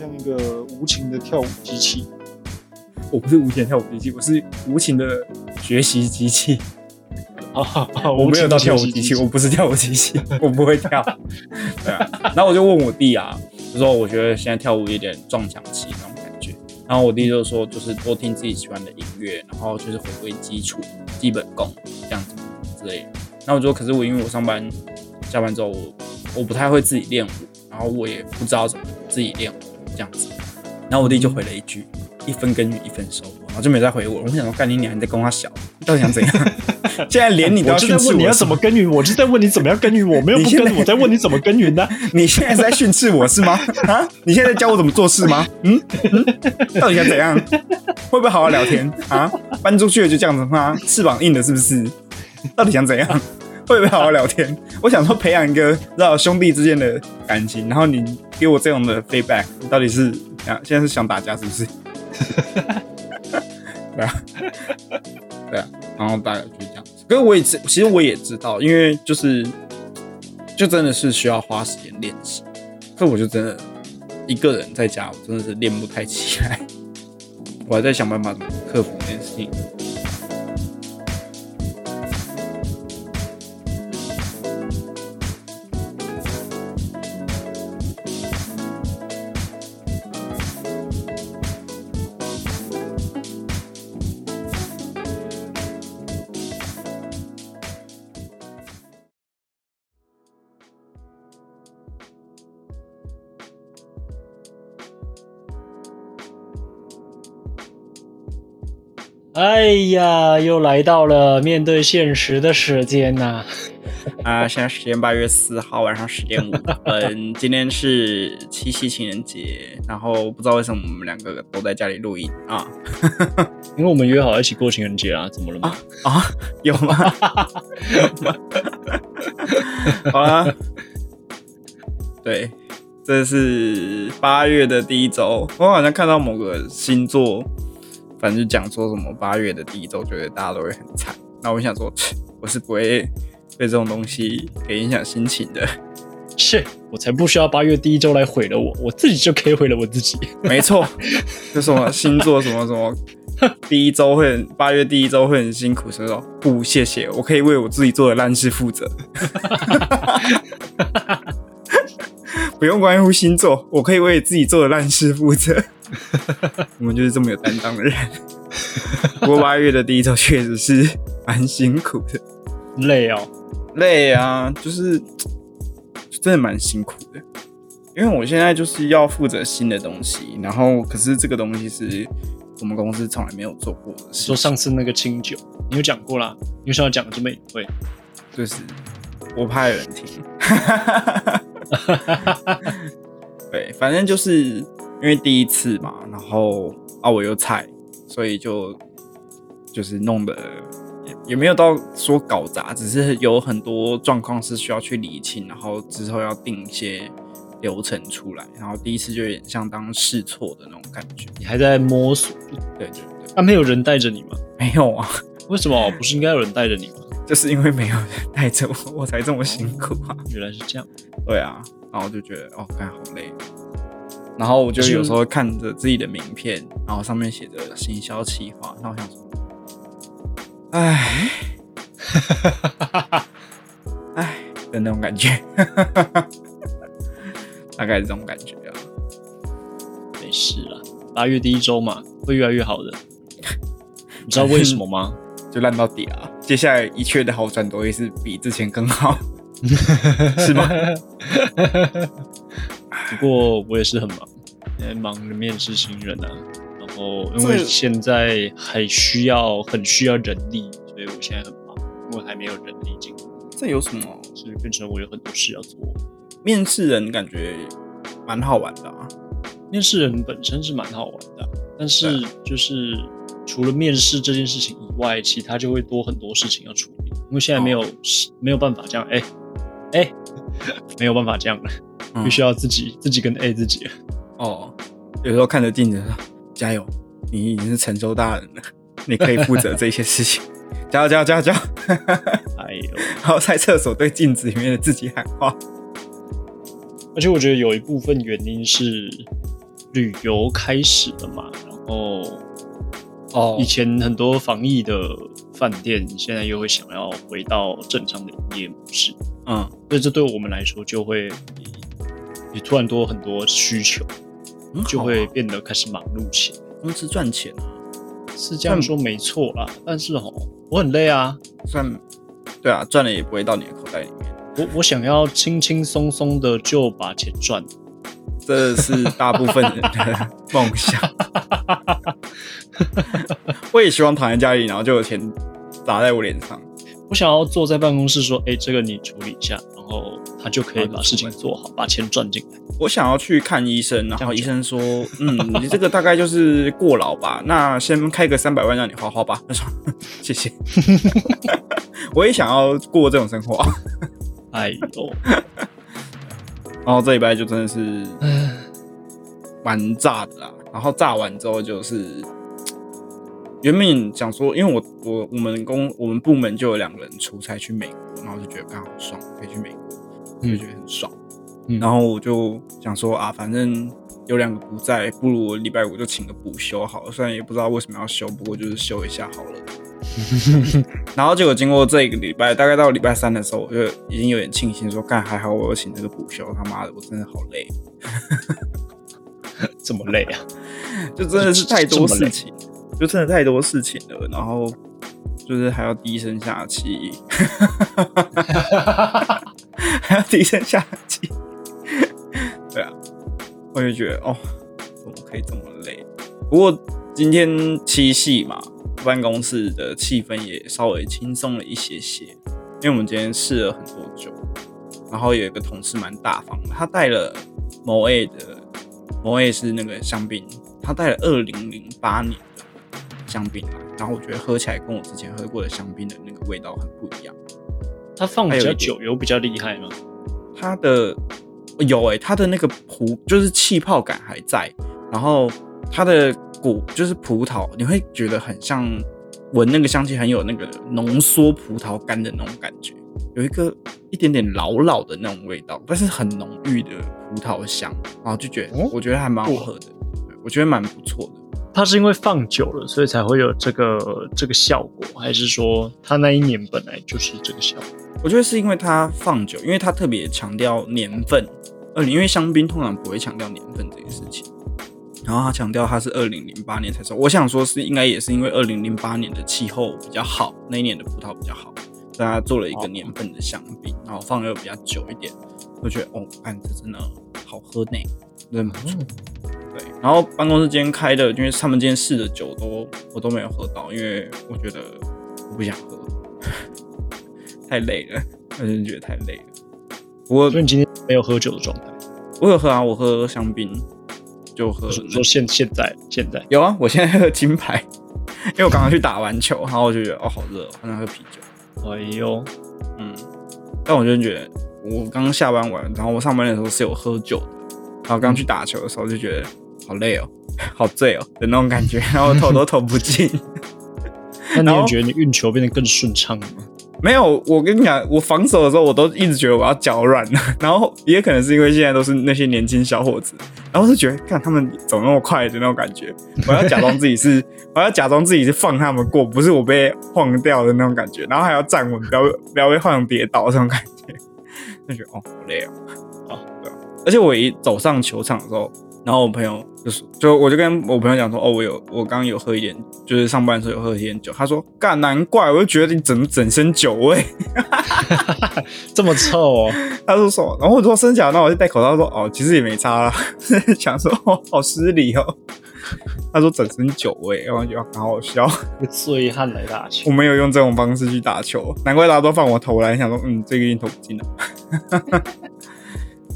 像一个无情的跳舞机器。我不是无情的跳舞机器，我是无情的学习机器。啊，我没有到跳舞机机器，我不是跳舞机器，我不会跳。对啊，然后我就问我弟啊，就说我觉得现在跳舞有点撞墙期那种感觉。然后我弟就说，就是多听自己喜欢的音乐，然后就是回归基础、基本功这样子之类的。那我说，可是我因为我上班下班之后，我我不太会自己练舞，然后我也不知道怎么自己练舞这样子。然后我弟就回了一句：“一分耕耘一分收获。”然后就没再回我。我想说，干你娘！你在跟他小，你到底想怎样？现在连你都要训斥我，问你要怎么耕耘，我就在问你怎么样耕耘，我没有不耕耘，我在问你 怎么耕耘呢？你现在是在训斥我是吗？啊？你现在在教我怎么做事吗？嗯嗯，到底想怎样？会不会好好聊天啊？搬出去了就这样子吗？翅膀硬了是不是？到底想怎样？会不会好好聊天？我想说培养一个让兄弟之间的感情，然后你给我这样的 feedback，你到底是想现在是想打架是不是？对啊，对啊，然后大概就是这样子。可是我也知，其实我也知道，因为就是就真的是需要花时间练习。可我就真的一个人在家，我真的是练不太起来。我还在想办法怎么克服这件事情。哎呀，又来到了面对现实的时间呐、啊，现在时间八月四号晚上十点五分，今天是七夕情人节，然后不知道为什么我们两个都在家里录音啊 因为我们约好一起过情人节啊，怎么了吗？啊，有吗？有吗？好啦，对，这是八月的第一周，我好像看到某个星座，反正就讲说什么八月的第一周，觉得大家都会很惨。那我想说，我是不会被这种东西给影响心情的。是我才不需要八月第一周来毁了我，我自己就可以毁了我自己。没错，就什么星座什么什么，第一周会很八月第一周会很辛苦，所以说不谢谢，我可以为我自己做的烂事负责，不用关乎星座，我可以为自己做的烂事负责。我们就是这么有担当的人。不过八月的第一周确实是蛮辛苦的，累哦，累啊，就是真的蛮辛苦的。因为我现在就是要负责新的东西，然后可是这个东西是我们公司从来没有做过的事说上次那个清酒，你有讲过啦，你有想要讲这么隐晦？就是我怕有人听。对，反正就是因为第一次嘛，然后啊我又菜，所以就就是弄的也也没有到说搞砸，只是有很多状况是需要去理清，然后之后要定一些流程出来，然后第一次就有点像当试错的那种感觉。你还在摸索，对对对，啊，没有人带着你吗？没有啊，为什么不是应该有人带着你吗？就是因为没有人带着我，我才这么辛苦啊。原来是这样，对啊，然后就觉得哦，干好累。然后我就有时候看着自己的名片，然后上面写着行销企划，那我想说，唉，唉的那种感觉，大概是这种感觉啊。没事啦，八月第一周嘛，会越来越好的。你知道为什么吗？就烂到底啊！接下来一切的好转都会是比之前更好，是吗？不过我也是很忙，现在忙着面试新人啊，然后因为现在还需要很需要人力，所以我现在很忙，因为还没有人力进来，这有什么？所以变成我有很多事要做。面试人感觉蛮好玩的啊。面试人本身是蛮好玩的，但是就是除了面试这件事情以外，其他就会多很多事情要处理，因为现在没有、没有办法这样，哎、哎、没有办法这样了，嗯必须要自己自己跟 A 自己了。哦，有时候看着镜子说：“加油，你已经是成熟大人了，你可以负责这些事情。”加油加油加油加油！哎呦，然后在厕所对镜子里面的自己喊话。而而且我觉得有一部分原因是旅游开始了嘛，然后哦。以前很多防疫的饭店，现在又会想要回到正常的营业模式，嗯，所以这对我们来说就会也突然多很多需求，就会变得开始忙碌起来。公司赚钱啊，是这样说没错啦，但是哦，我很累啊，算对啊，赚了也不会到你的口袋里面，我我想要轻轻松松的就把钱赚，这是大部分人的梦想。我也希望躺在家里，然后就有钱砸在我脸上。我想要坐在办公室说，哎、这个你处理一下，然后他就可以把事情做好，把钱赚进来。我想要去看医生，然后医生说：“嗯，你这个大概就是过劳吧，那先开个三百万让你花花吧。”他说：“谢谢。”我也想要过这种生活。哎呦，然后这礼拜就真的是蛮炸的啦。然后炸完之后就是，原本想说，因为我我我们公我们部门就有两个人出差去美国，然后就觉得刚好爽，可以去美国，就觉得很爽。嗯然后我就想说啊，反正有两个不在，不如我礼拜五就请个补休好了。虽然也不知道为什么要休，不过就是休一下好了。然后结果经过这一个礼拜，大概到礼拜三的时候，我就已经有点庆幸说，干还好我有请这个补休，他妈的我真的好累，这么累啊？就真的是太多事情，就真的太多事情了。然后就是还要低声下气，还要低声下气，对啊，我就觉得哦，怎么可以这么累？不过今天七夕嘛，办公室的气氛也稍微轻松了一些些，因为我们今天试了很多酒，然后有一个同事蛮大方的，他带了某 A 的某 A 是那个香槟，他带了二零零八年香槟来，然后我觉得喝起来跟我之前喝过的香槟的那个味道很不一样。它放比较久有比较厉害吗？它的有诶、它的那个葡就是气泡感还在，然后它的果就是葡萄，你会觉得很像闻那个香气，很有那个浓缩葡萄干的那种感觉，有一个一点点老老的那种味道，但是很浓郁的葡萄香，然后就觉得、哦我觉得还蛮好喝的，我觉得蛮不错的。它是因为放久了，所以才会有这个这个效果，还是说它那一年本来就是这个效果？我觉得是因为它放久，因为它特别强调年份，呃，因为香槟通常不会强调年份这件事情，然后他强调它是二零零八年才收，我想说是应该也是因为二零零八年的气候比较好，那一年的葡萄比较好，所以他做了一个年份的香槟，然后放的又比较久一点，我觉得哦，看这真的好喝呢，真的不错。对，然后办公室今天开的，因为他们今天试的酒都我都没有喝到，因为我觉得我不想喝，太累了，我真的觉得太累了。不过所以你今天没有喝酒的状态？我有喝啊，我喝香槟，就喝说说现现在现在有啊，我现在喝金牌，因为我刚刚去打完球，然后我就觉得哦好热哦，好想喝啤酒。哎呦，嗯，但我就觉得我刚刚下班完，然后我上班的时候是有喝酒的，然后刚去打球的时候就觉得好累哦，好醉哦的那种感觉，然后我投都投不进。那你有觉得你运球变得更顺畅吗？没有，我跟你讲，我防守的时候，我都一直觉得我要脚软了，然后也可能是因为现在都是那些年轻小伙子，然后就觉得看他们走那么快的那种感觉，我要假装自己是，我要假装自己是放他们过，不是我被晃掉的那种感觉，然后还要站稳，不要不要被晃跌倒这种感觉，就觉得哦好累哦，而且我一走上球场的时候，然后我朋友就是，就我就跟我朋友讲说，哦，我有我刚刚有喝一点，就是上班的时候有喝一点酒。他说，干，难怪，我就觉得你整整身酒味。这么臭哦！他说什么？然后我说真假？那我就戴口罩说，哦，其实也没差啦。想说，哦，好失礼哦。他说整身酒味，然后就好好笑。醉汉来打球我，没有用这种方式去打球，难怪大家都放我投篮，想说，嗯，这个一定投不进了。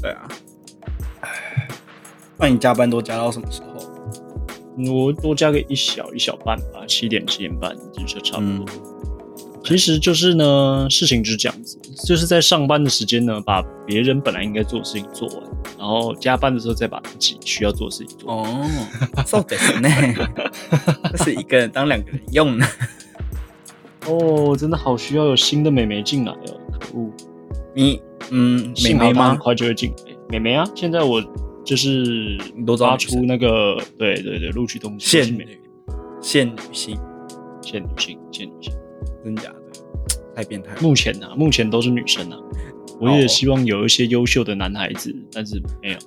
对啊，唉，那你加班都加到什么时候？我多加个一小一小半吧，七点七点半就差不多。嗯其实就是呢，事情就是这样子，就是在上班的时间呢，把别人本来应该做的事情做完，然后加班的时候再把自己需要做的事情做完。哦，そうですね。这是一个人当两个人用的。哦，真的好需要有新的美眉进来哦，可恶！你嗯，美眉吗幸好她很？快就会进来。 妹妹啊，现在我 就是发你都知道女生出那个，对对对，录取通知是妹现女现女性，限女性，限女性。真假的？太变态了。目前啊，目前都是女生啊。我也希望有一些优秀的男孩子，但是没有。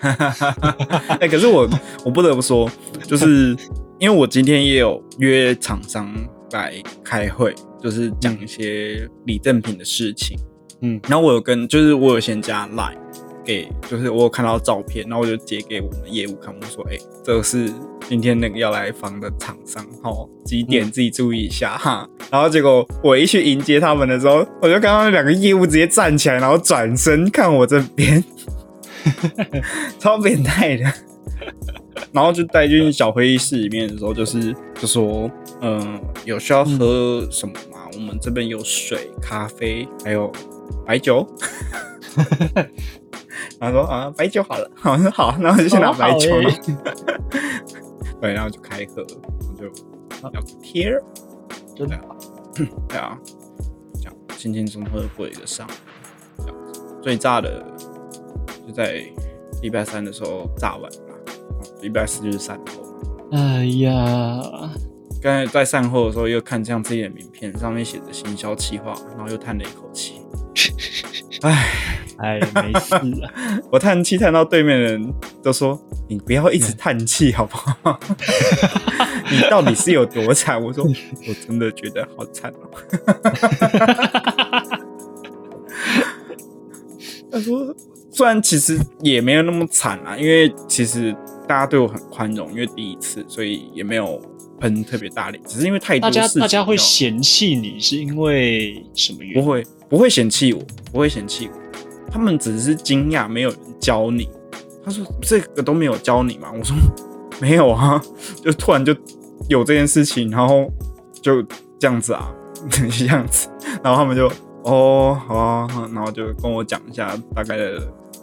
哎、可是我我不得不说，就是因为我今天也有约厂商来开会，就是讲一些礼赠品的事情。嗯然后我有跟，就是我有先加 Line 给，就是我有看到照片，然后我就截给我们业务看，我说，哎、这是今天那个要来访的厂商，哦，几点自己注意一下、哈。然后结果我一去迎接他们的时候，我就看到两个业务直接站起来，然后转身看我这边，超变态的。然后就带进小会议室里面的时候，就是就说，嗯、有需要喝什么吗？我们这边有水、咖啡，还有白酒。然后说啊，白酒好了，我说好，那我就去拿白酒，哦好然后对，然后就开喝，然后就聊个天儿，真的 对啊，这样轻轻松松的过一个上午，这样子。最炸的就在礼拜三的时候炸完礼拜四就是散后嘛。哎呀，刚才在散后的时候又看这样自己的名片，上面写着行销企划，然后又叹了一口气。唉，哎，没事啊。我叹气叹到对面的人都说：“你不要一直叹气好不好？你到底是有多惨？”我说：“我真的觉得好惨哦。” 他说：“虽然其实也没有那么惨啊，因为其实大家对我很宽容，因为第一次，所以也没有喷特别大力，只是因为太多大家大家会嫌弃你，是因为什么原因？不会不会嫌弃我，不会嫌弃我，他们只是惊讶没有人教你。他说这个都没有教你吗？我说没有啊，就突然就有这件事情，然后就这样子啊，这样子，然后他们就哦好啊，然后就跟我讲一下大概的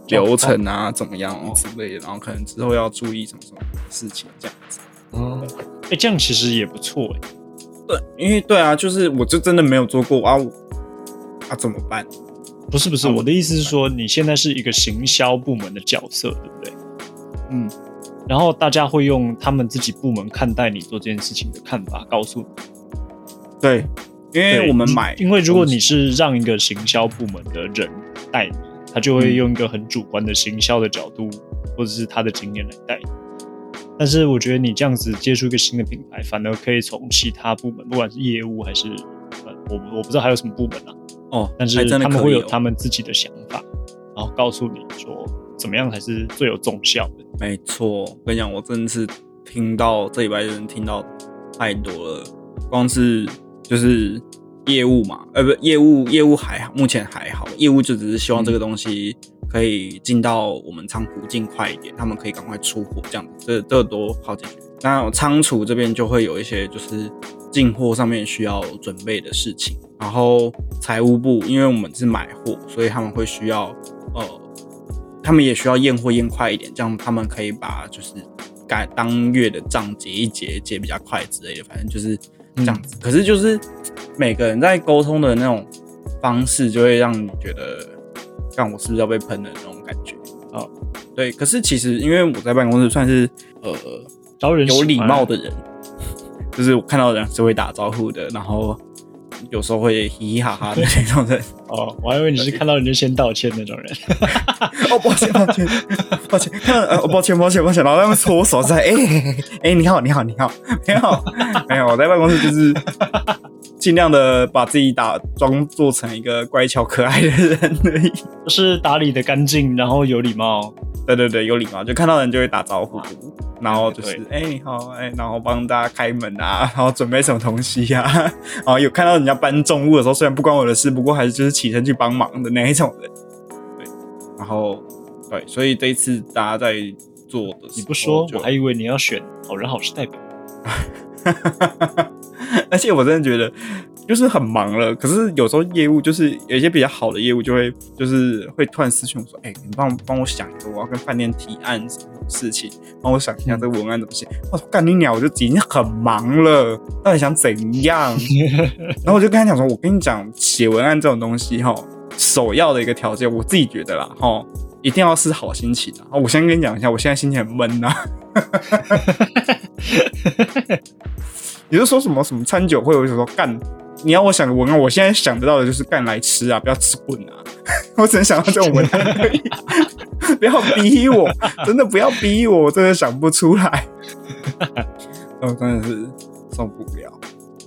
流程啊，怎么样之类的，然后可能之后要注意什么什么事情这样子。哦，哎，这样其实也不错哎。对，因为对啊，就是我就真的没有做过啊，我啊怎么办？不是不是，啊我的意思是说，你现在是一个行销部门的角色，对不对？嗯，然后大家会用他们自己部门看待你做这件事情的看法告诉你。对，因为我们买，因为如果你是让一个行销部门的人带你，他就会用一个很主观的行销的角度，或者是他的经验来带你。但是我觉得你这样子接触一个新的品牌，反而可以从其他部门，不管是业务还是呃，我我不知道还有什么部门啊，哦，但是他们会有他们自己的想法，然后告诉你说怎么样才是最有重效的。没错，我跟你讲，我真的是听到这礼拜人听到太多了，光是就是业务嘛，呃，不，业务业务还好，目前还好，业务就只是希望这个东西可以进到我们仓库尽快一点，他们可以赶快出货这样子，这这多好解决。那仓储这边就会有一些就是进货上面需要准备的事情，然后财务部因为我们是买货，所以他们会需要呃他们也需要验货验快一点，这样他们可以把就是改当月的账结一结，结比较快之类的，反正就是这样子。可是就是每个人在沟通的那种方式，就会让你觉得，看我是不是要被喷的那种感觉啊、哦对，可是其实因为我在办公室算是呃招人有礼貌的人，就是我看到人是会打招呼的，然后有时候会嘻嘻哈哈的那种人。哦，我还以为你是看到人就先道歉那种人。哦，抱歉，抱歉，抱歉，看到呃，抱歉，抱歉，抱歉，然后他们搓我手在，哎、哎、你好，你好，你好，没有，没有，我在办公室就是尽量的把自己打装做成一个乖巧可爱的人而已。就是打理的干净，然后有礼貌。对对对，有礼貌，就看到人就会打招呼，然后就是对哎、你好，哎、然后帮大家开门啊，然后准备什么东西呀、啊，然后有看到人家搬重物的时候，虽然不关我的事，不过还是就是起身去帮忙的那一种人。对，然后对，所以这一次大家在做的你不说，我还以为你要选好人好事代表。而且我真的觉得就是很忙了，可是有时候业务就是有一些比较好的业务就会就是会突然私信我说，哎、你帮我帮我想一个，我要跟饭店提案什么事情，帮我想一下这个文案怎么写。我说干你鸟，我就已经很忙了，到底想怎样？然后我就跟他讲说，我跟你讲，写文案这种东西哈，首要的一个条件，我自己觉得啦哈，一定要是好心情啊！我先跟你讲一下，我现在心情很闷呐、你是说什么什么餐酒会？我就说干，你要我想文案，我现在想得到的就是干来吃啊，不要吃滚啊！我只能想到这种文案而已，不要逼我，真的不要逼我，我真的想不出来。我真的是受不了。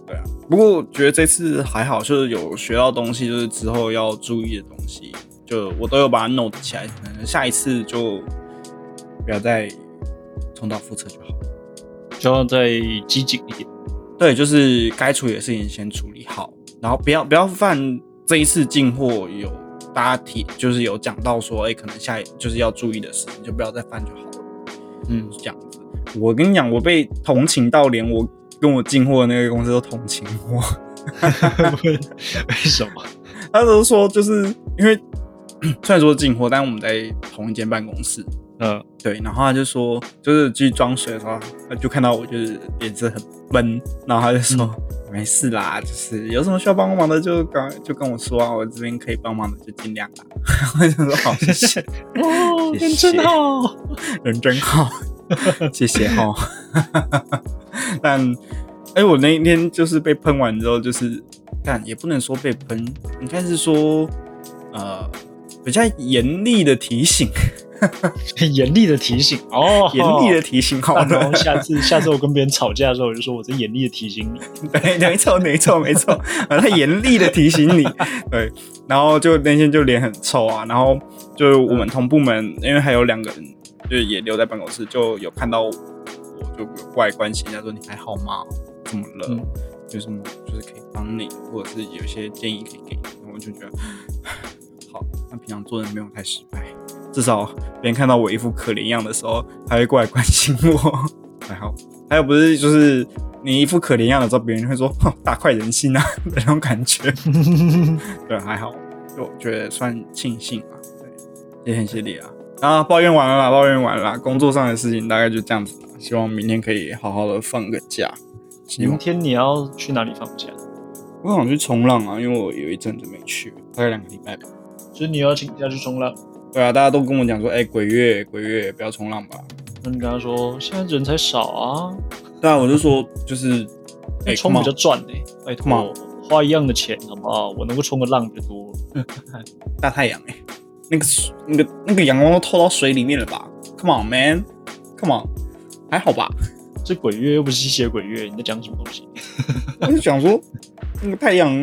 对啊，不过我觉得这次还好，就是有学到东西，就是之后要注意的东西，就我都有把它 note 起来，可能下一次就不要再重蹈覆辙就好。就要再机警一点。对，就是该处理的事情先处理好，然后不要不要犯这一次进货有大家提，就是有讲到说，哎、可能下一就是要注意的事情，就不要再犯就好了。嗯，这样子。我跟你讲，我被同情到连我跟我进货的那个公司都同情我。为什么？他都说就是因为虽然说进货，但我们在同一间办公室，嗯，对，然后他就说，就是去装水的时候，他就看到我就是脸色很闷，然后他就说、没事啦，就是有什么需要帮忙的就刚就跟我说啊，我这边可以帮忙的就尽量啦。我就说好，谢谢，哦，谢人真好。人真好，谢谢哈。但哎，我那一天就是被喷完之后，就是但也不能说被喷，应该是说呃比较严厉的提醒，严厉的提醒哦，严厉的提醒好了然后。下次下次我跟别人吵架的时候，我就说我在严厉的提醒你。对，没错，没错，没错。啊，他严厉的提醒你，对，然后就那天就脸很臭啊，然后就我们同部门，因为还有两个人，就也留在办公室，就有看到我，我就有过来关心一下，说你还好吗？怎么了？嗯有什么就是可以帮你，或者是有一些建议可以给你，我就觉得好，那平常做人没有太失败，至少别人看到我一副可怜样的时候，他会过来关心我，还好。还有不是就是你一副可怜样的时候，别人会说大快人心啊的 那种感觉。对，还好，就我觉得算庆幸吧。对，也很谢谢啊。啊，抱怨完了啦，抱怨完了啦，工作上的事情大概就这样子啦。希望明天可以好好的放个假。明天你要去哪里放假？我想去冲浪啊，因为我有一阵子没去了，大概两个礼拜吧。所以你要请假去冲浪。对啊，大家都跟我讲说，哎、鬼月鬼月不要冲浪吧。那你跟他说，现在人才少啊，对啊，我就说就是，哎、冲比较 on 赚呢、拜 Come 托，花一样的钱好不好？我能够冲个浪就多了。大太阳哎、那个水那个那个阳光都透到水里面了吧？Come on man，Come on，还好吧？这鬼月又不是吸血鬼月，你在讲什么东西？我就想说，那个太阳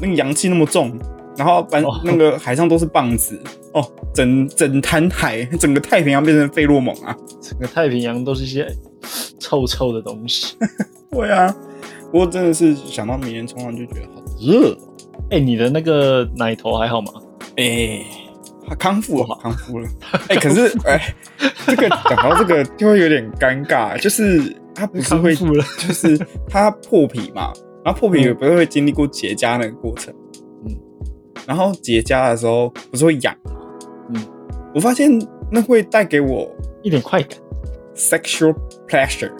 那个阳气那么重，然后把哦那个海上都是棒子哦，整整滩海，整个太平洋变成费洛蒙啊！整个太平洋都是一些 臭臭的东西。对啊，不过真的是想到明年冲浪就觉得好热哦。哎、你的那个奶头还好吗？哎、他康复了，康复了。哎、可是哎、这个讲到这个就会有点尴尬，就是他不是会，康复了就是他破皮嘛，然后破皮也不是会经历过结痂那个过程，嗯，然后结痂的时候不是会痒吗？嗯，我发现那会带给我一点快感 sexual pleasure，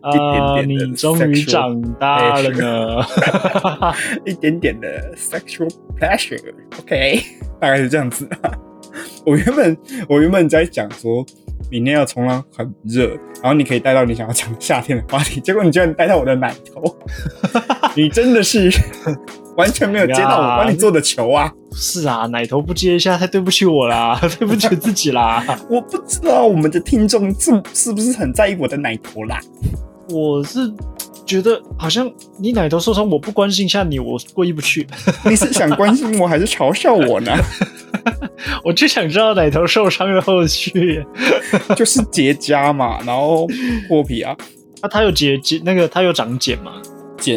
啊！一点点的你终于长大了呢。一点点的 sexual pleasure，OK，、大概是这样子。我原本我原本在讲说，明天要冲浪很热，然后你可以带到你想要讲夏天的话题，结果你居然带到我的奶头，你真的是 完全没有接到我帮你做的球啊！是啊，奶头不接一下，太对不起我啦，对不起自己啦。我不知道我们的听众是是不是很在意我的奶头啦？我是觉得好像你奶头受伤，我不关心一下你，我过意不去。你是想关心我还是嘲笑我呢？我就想知道奶头受伤的后续。就是结痂嘛，然后破皮啊，那它有结结那个，它有长茧吗？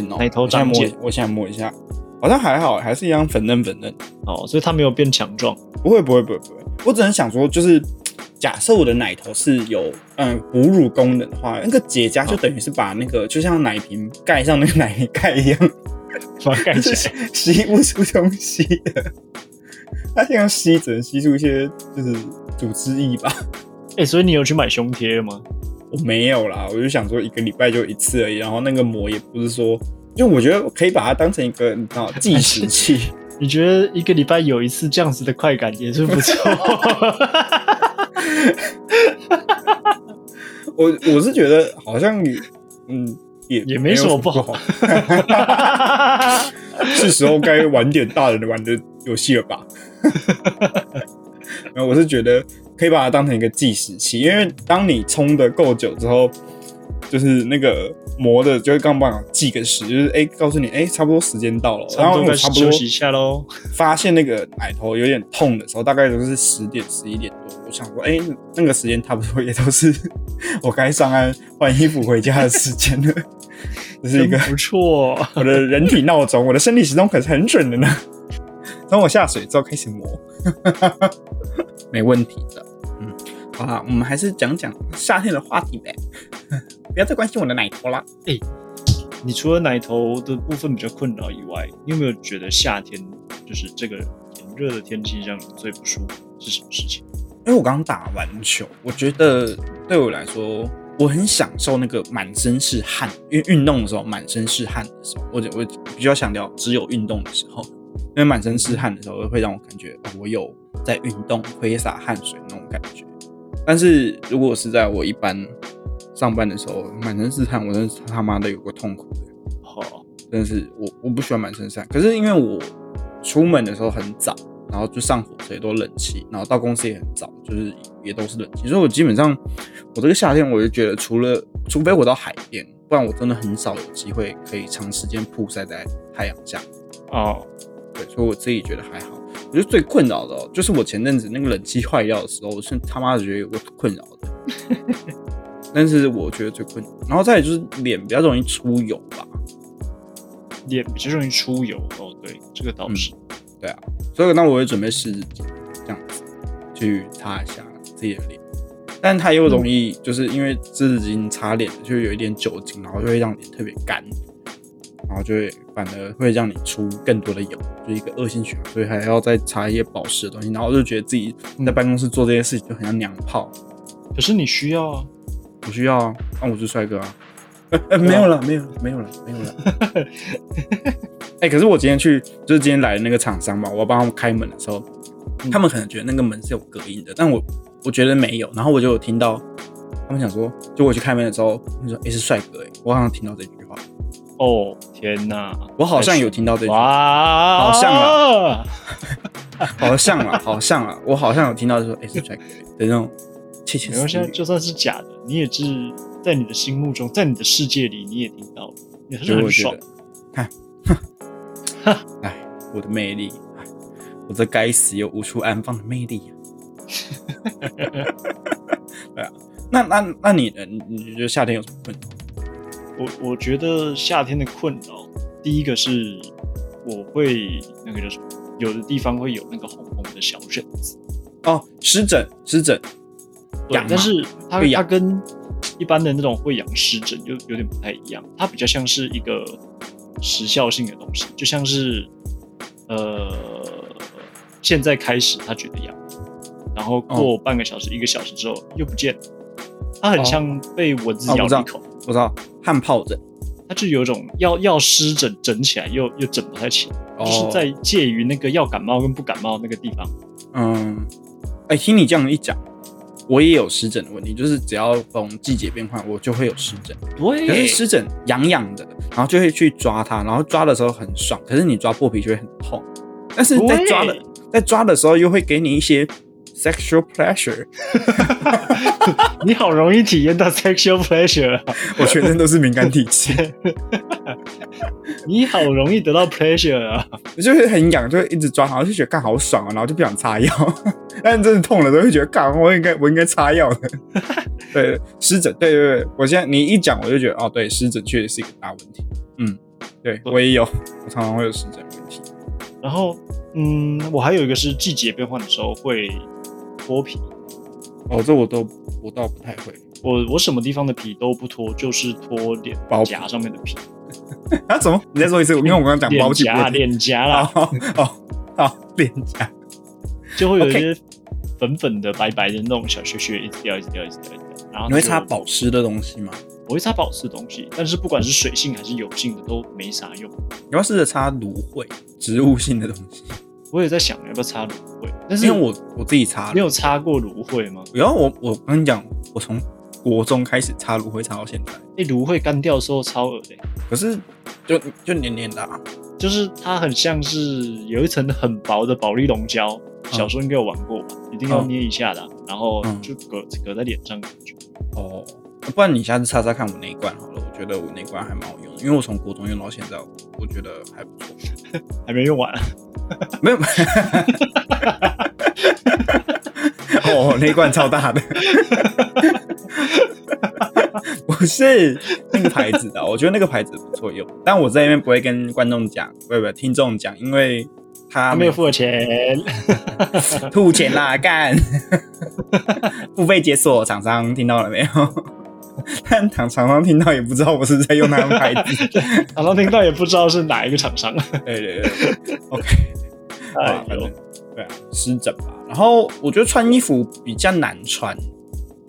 奶头长茧，我现在摸一下，好像还好，还是一样粉嫩粉嫩。哦，所以它没有变强壮。不会不会不会不会，我只能想说，就是假设我的奶头是有嗯哺乳功能的话，那个结痂就等于是把那个就像奶瓶盖上那个奶盖一样，把它盖起来。吸不出东西的。它这样吸只能吸出一些就是组织液吧。哎、所以你有去买胸贴了吗？我没有啦，我就想说一个礼拜就一次而已，然后那个膜也不是说，就我觉得可以把它当成一个你知道计时 器，你觉得一个礼拜有一次这样子的快感也是不错。我我是觉得好像嗯也也没什么不好，是时候该玩点大人玩的游戏了吧？然后我是觉得可以把它当成一个计时器，因为当你冲的够久之后，就是那个磨的就会刚帮计个时，就是哎告诉你哎差不多时间到了，然差不多休息一下喽。发现那个奶头有点痛的时候，大概都是十点十一点多。我想说，哎，那个时间差不多也都是 我该上岸换衣服回家的时间了。这是一个不错，我的人体闹钟，我的生理时钟可是很准的呢。等我下水之后开始磨，没问题的。嗯，好啦，我们还是讲讲夏天的话题呗，不要再关心我的奶头啦。哎，你除了奶头的部分比较困扰以外，你有没有觉得夏天就是这个炎热的天气让你最不舒服是什么事情？因为我刚打完球，我觉得对我来说，我很享受那个满身是汗，因为运动的时候满身是汗的时候，我我比较强调只有运动的时候，因为满身是汗的时候会让我感觉我有在运动挥洒汗水那种感觉。但是如果是在我一般上班的时候，满身是汗，我真是他妈的有个痛苦的。好，真的是我我不喜欢满身晒，可是因为我出门的时候很早。然后就上火车也都冷气，然后到公司也很早，就是也都是冷气，所以我基本上我这个夏天我就觉得，除了除非我到海边，不然我真的很少有机会可以长时间曝晒在太阳下。哦，对，所以我自己觉得还好。我觉得最困扰的，哦就是我前阵子那个冷气坏掉的时候，我是他妈的觉得有个困扰的。但是我觉得最困扰，然后再就是脸比较容易出油吧，脸比较容易出油。哦，对，这个倒是。对啊，所以那我也准备湿纸巾，这样子去擦一下自己的脸，但它又容易就是因为湿纸巾擦脸就有一点酒精，然后就会让脸特别干，然后就会反而会让你出更多的油，就一个恶性循环，所以还要再擦一些保湿的东西，然后就觉得自己在办公室做这些事情就很像娘炮。可是你需要啊，我需要啊，那我是帅哥啊。没有了，没有了，没有了，没有了。哎，可是我今天去，就是今天来的那个厂商嘛，我要帮他们开门的时候，他们可能觉得那个门是有隔音的，但我我觉得没有。然后我就有听到他们想说，就我去开门的时候，他们说：“哎，是帅哥。”哎，我好像听到这句话。哦，天哪！我好像有听到这句话，好像啊，好像啊，好像啊，我好像有听到说：“哎，是帅哥。”的那种窃窃私语。就算是假的，你也是。在你的心目中，在你的世界里，你也听到了，也是很爽。看，哎，我的魅力，我这该死又无处安放的魅力。对啊，那那那你呢？你觉得夏天有什么困扰？我我觉得夏天的困扰，第一个是我会那个叫什么，有的地方会有那个红红的小疹子。哦，湿疹，湿疹。痒，但是它它跟一般的那种会痒湿疹就有点不太一样，它比较像是一个时效性的东西，就像是呃，现在开始它觉得痒，然后过半个小时、一个小时之后又不见了，它很像被蚊子咬了一口，我知道汗疱疹，它就有一种要要湿疹整起来又又整不太起来，就是在介于那个要感冒跟不感冒那个地方。嗯，哎，听你这样一讲。我也有湿疹的问题，就是只要逢季节变换，我就会有湿疹。对，可是湿疹痒痒的，然后就会去抓它，然后抓的时候很爽，可是你抓破皮就会很痛。但是在抓的在抓的时候，又会给你一些。Sexual pleasure，你好容易体验到 sexual pleasure，我全身都是敏感体质。你好容易得到 pleasure 啊，就是很痒，就会一直抓，然后就觉得干好爽啊，然后就不想擦药。但真的痛了，都会觉得干，我应该我应该擦药的。对，湿疹，对对对，我现在你一讲，我就觉得哦，对，湿疹确实是一个大问题。嗯，对我也有，我常常会有湿疹问题。然后，嗯，我还有一个是季节变换的时候会。脱皮哦，这我都我倒不太会。我我什么地方的皮都不脱，就是脱脸颊上面的皮。啊？怎么？你再说一次？因为我刚刚讲包夹脸颊啦。哦哦，脸颊 就会有一些粉粉的、白白的那种小屑屑，一直掉，一直掉，一直掉，一直掉。然后你会擦保湿的东西吗？我会擦保湿的东西，但是不管是水性还是油性的都没啥用。你要试着擦芦荟，植物性的东西。我也在想要不要擦芦荟，但是因为我我自己擦，你有擦过芦荟吗？然后我我跟你讲，我从国中开始擦芦荟擦到现在，那芦荟干掉的时候超恶心、可是就就黏黏的、啊，就是它很像是有一层很薄的保丽龙胶，小时候应该有玩过吧？一定要捏一下的啊、然后嗯就搁搁在脸上感觉。哦，不然你下次擦擦看我那一罐好了，我觉得我那罐还蛮好用的，因为我从国中用到现在，我觉得还不错。还没用完，没有，哦，那一罐超大的，不是那个牌子的，我觉得那个牌子不错用，但我在那边不会跟观众讲，不不听众讲，因为他还没有付我钱。吐钱啦，干，付费解锁，厂商听到了没有？但厂厂商听到也不知道我是在用他们牌子，厂商听到也不知道是哪一个厂商。对对对，OK。对啊，湿疹吧。然后我觉得穿衣服比较难穿，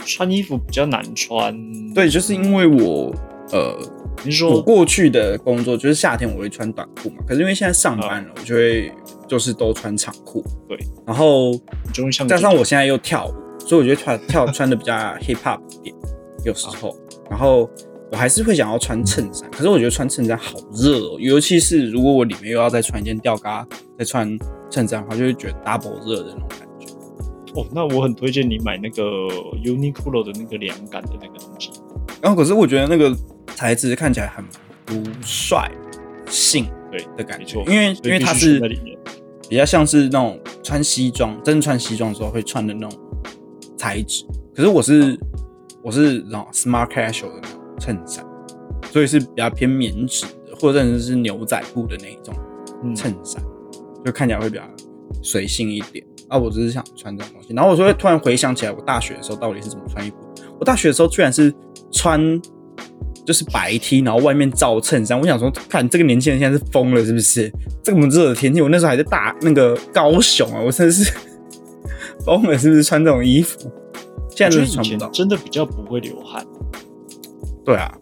穿衣服比较难穿。对，就是因为我呃，你说我过去的工作就是夏天我会穿短裤嘛，可是因为现在上班了，我就会就是都穿长裤。对，然后加上我现在又跳舞，所以我觉得跳跳穿的比较 hip hop 一点，有时候，然后。我还是会想要穿衬衫，可是我觉得穿衬衫好热哦，尤其是如果我里面又要再穿一件吊嘎，再穿衬衫的话，就会觉得 double 热的那种感觉。哦，那我很推荐你买那个 Uniqlo 的那个凉感的那个东西。然后可是我觉得那个材质看起来很不帅性对的感觉因为因为它是在里面。比较像是那种穿西装，真的穿西装时候会穿的那种材质。可是我是我是那种 smart casual 的那种衬衫，所以是比较偏棉质的，或者甚至是牛仔布的那一种嗯，衬衫，就看起来会比较随性一点。啊，我只是想穿这种东西，然后我就会突然回想起来，我大学的时候到底是怎么穿衣服。我大学的时候居然是穿就是白 T，然后外面罩衬衫。我想说，看这个年轻人现在是疯了是不是？这么热的天气，我那时候还在大那个高雄啊，我真的是 疯了是不是？穿这种衣服，现在我觉得以。前真的比较不会流汗。对啊，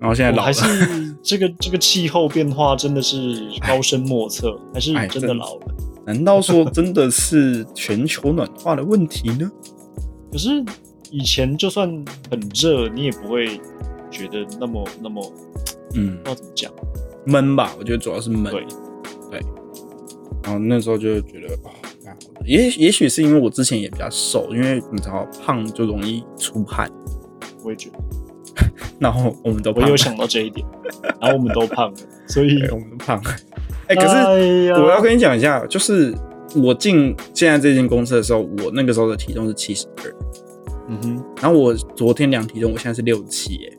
然后现在老了，是 这个这个气候变化真的是高深莫测，还是哎真的老了。难道说真的是全球暖化的问题呢？可是以前就算很热，你也不会觉得那么那么嗯不知，道怎么讲。闷吧，我觉得主要是闷。对，然后那时候就觉得哦，也也许是因为我之前也比较瘦，因为你知道胖就容易出汗，我也觉得，然后我们都胖，我有想到这一点。然后我们都胖了，所以 对，我们都胖了。哎、可是我要跟你讲一下，就是我进现在这间公司的时候，我那个时候的体重是七十二，嗯哼，然后我昨天量体重，我现在是六七，哎，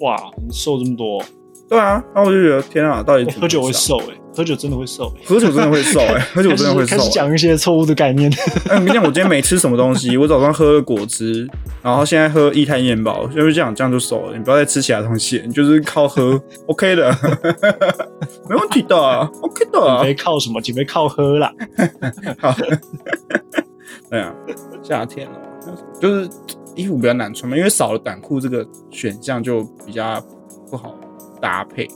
哇，你瘦这么多，对啊，然后我就觉得天啊，到底喝酒会？瘦哎、喝酒真的会瘦哎、喝酒真的会瘦哎、喝酒真的会瘦、开始开始欸。讲一些错误的概念。哎，我跟你讲，我今天没吃什么东西，我早上喝了果汁，然后现在喝液态面包，就是这样，这样就瘦了。你不要再吃其他东西，你就是靠喝，OK 的，没问题的，OK 减的。肥靠什么？减肥靠喝啦。好，对啊，夏天了，就是衣服比较难穿嘛，因为少了短裤这个选项就比较不好搭配。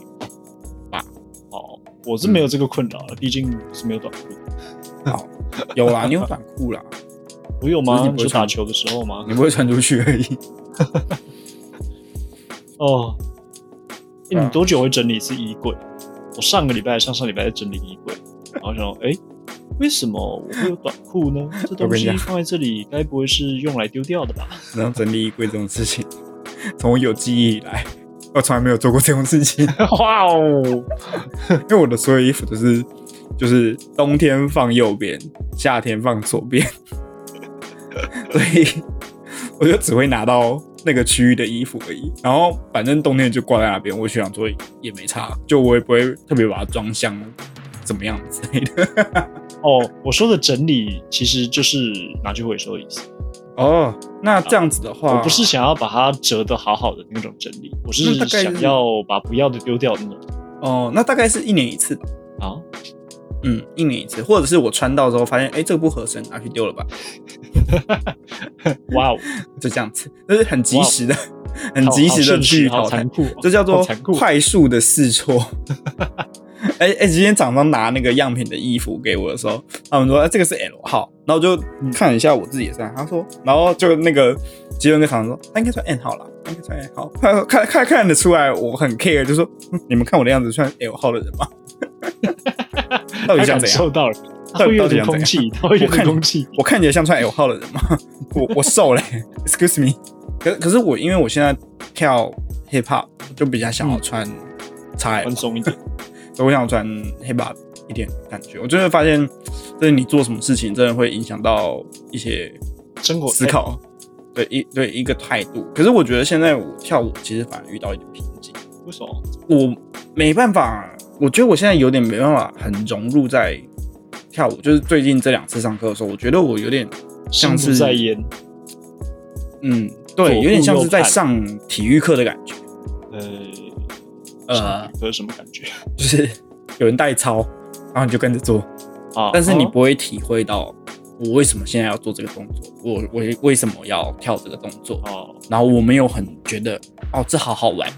哦，我是没有这个困扰了，毕竟是没有短裤。好，有啦，你有短裤啦，我有吗？只是打球的时候吗你？不会穿出去而已。哦，你多久会整理一次衣柜？我上个礼拜、上上礼拜在整理衣柜，然后想说，哎、为什么我会有短裤呢？这东西放在这里，该不会是用来丢掉的吧？然后整理衣柜这种事情，从我有记忆以来，我从来没有做过这种事情。哇哦！因为我的所有衣服都是，就是冬天放右边，夏天放左边，所以我就只会拿到那个区域的衣服而已。然后反正冬天就挂在那边，我想做也没差，就我也不会特别把它装箱，怎么样之类的。哦，我说的整理其实就是拿去回收的意思。哦，那这样子的话，我不是想要把它折得好好的那种整理，我是想要把不要的丢掉的那种。哦，那大概是一年一次吧。啊，嗯，一年一次，或者是我穿到之后发现，哎、这个不合身，拿去丢了吧，哇哦！就这样子，那是很及时的，很及时的去好淘汰 这叫做快速的试错。哎哎，今天厂商拿那个样品的衣服给我的时候，他们说、哎这个是 L 号，然后我就看了一下我自己的身上，他说，然后就那个吉伦跟厂商说，他应该穿 N 号啦，他应该穿 N 号，看看看看得出来我很 care，就说、嗯你们看我的样子穿 L 号的人吗？到底想怎样受？到了，到底想怎样空气，他会有我看点空气。我看起来像穿 L 号的人吗？我我瘦嘞，Excuse me。可可是我因为我现在跳 hip hop，就比较想要穿 L，、宽松一点，所以我想穿 hip hop 一点感觉。我就会发现，就是你做什么事情，真的会影响到一些生活思考，对一对一个态度。可是我觉得现在我跳舞其实反而遇到一点瓶颈，为什么？我没办法，我觉得我现在有点没办法很融入在跳舞。就是最近这两次上课的时候，我觉得我有点像是在演，嗯，对，有点像是在上体育课的感觉，呃呃，这是什么感觉 就是有人带操，然后你就跟着做，啊？但是你哦不会体会到我为什么现在要做这个动作，我我为什么要跳这个动作，哦然后我没有很觉得哦这好好玩，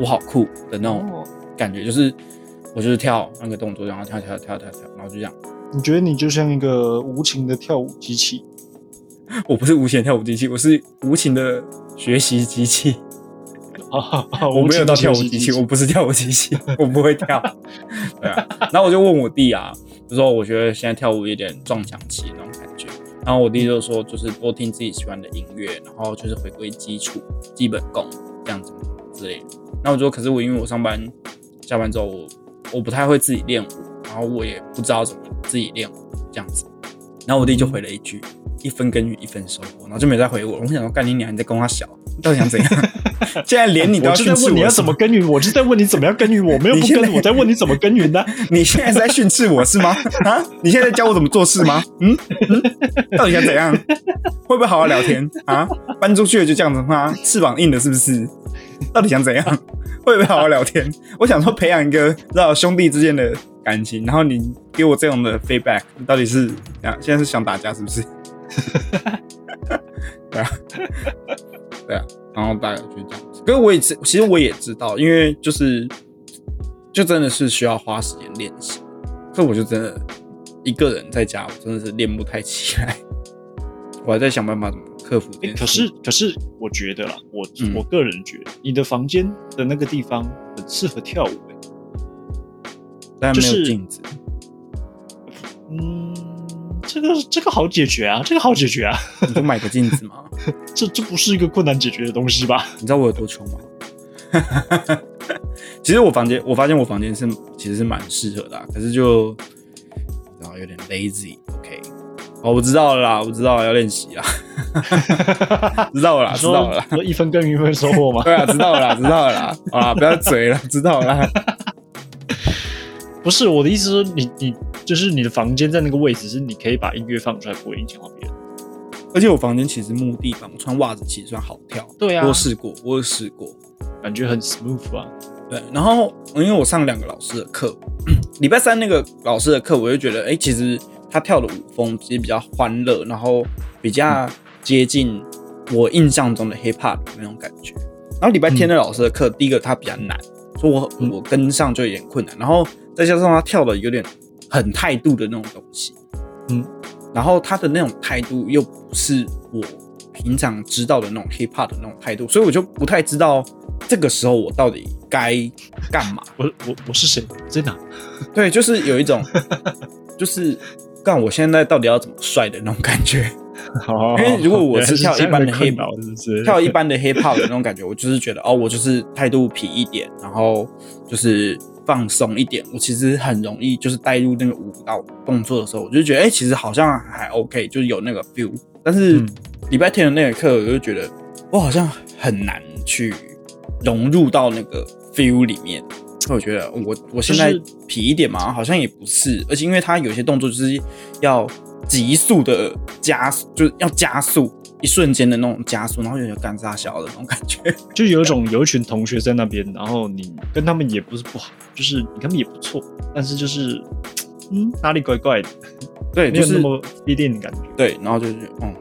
我好酷的那种哦，感觉，就是我就是跳那个动作，然后跳跳跳跳跳，然后就这样。你觉得你就像一个无情的跳舞机器？我不是无情的跳舞机器，我是无情的学习机器。啊，我没有到跳舞机机器，我不是跳舞机器，我不会跳。对啊，然后我就问我弟啊，就说我觉得现在跳舞有点撞墙期那种感觉。然后我弟就说，就是多听自己喜欢的音乐，然后就是回归基础、基本功这样子之类的。那我就说，可是我因为我上班下班之后，我我不太会自己练舞，然后我也不知道怎么自己练舞这样子。然后我弟就回了一句：“一分耕耘一分收获。”然后就没再回我。我想说，干你娘！你在跟我小，你到底想怎样？现在连你都要训斥就在问你要怎么耕耘，我就在问你怎么样耕耘，我没有不耕，我在问你怎么耕耘呢。你现在是在训斥我是吗？啊？你现在在教我怎么做事吗？嗯嗯，到底想怎样？会不会好好聊天啊？搬出去了就这样子吗？翅膀硬了是不是？到底想怎样？会不会好好聊天？我想说培养一个知道兄弟之间的感情，然后你给我这种的 feedback，你到底是怎样？现在是想打架是不是？对啊，对啊，然后大概就这样子。可是我也知，其实我也知道，因为就是就真的是需要花时间练习。所以我就真的一个人在家，我真的是练不太起来。我还在想办法怎么克服。可是可是，我觉得啦，我、嗯我个人觉得，你的房间的那个地方很适合跳舞、欸。但没就是有镜子，嗯，这个这个好解决啊，这个好解决啊，你就买个镜子嘛。这这不是一个困难解决的东西吧？你知道我有多穷吗？其实我房间，我发现我房间是其实是蛮适合的啊、可是就然后有点 lazy。OK，哦，我知道了啦，我知道了要练习啊，知道了啦，你知道了啦。一分耕耘一分收获嘛？对啊，知道了啦，知道了啦。好啦，不要嘴了，知道了啦。不是我的意思是说，你你就是你的房间在那个位置，是你可以把音乐放出来，不会影响到别人。而且我房间其实木地板，我穿袜子其实算好跳。对啊我试过，我有试过。感觉很 smooth 啊。对，然后因为我上两个老师的课，礼拜三那个老师的课，我就觉得，哎、其实他跳的舞风其实比较欢乐，然后比较接近我印象中的 hip hop 的那种感觉。然后礼拜天的老师的课，第一个他比较难，所以我嗯我跟上就有点困难，然后再加上他跳的有点很态度的那种东西，嗯，然后他的那种态度又不是我平常知道的那种 hip hop 的那种态度，所以我就不太知道这个时候我到底该干嘛。我我我是谁？我在哪？对，就是有一种，就是干我现在到底要怎么帅的那种感觉。好因为如果我是跳一般的 hip hop，？跳一般的 hip hop 的那种感觉，我就是觉得哦，我就是态度痞一点，然后就是放松一点，我其实很容易就是带入那个舞蹈动作的时候，我就觉得哎、其实好像还 OK，就是有那个 feel。但是嗯礼拜天的那个课，我就觉得我好像很难去融入到那个 feel 里面。我觉得我我现在皮一点嘛，好像也不是，而且因为它有些动作就是要急速的加速，就是要加速，一瞬间的那种加速，然后有点干炸小的那种感觉。就有一种有一群同学在那边，然后你跟他们也不是不好，就是你跟他们也不错，但是就是嗯哪里怪怪的，对，就 是没有那么必定的感觉。对，然后就是嗯，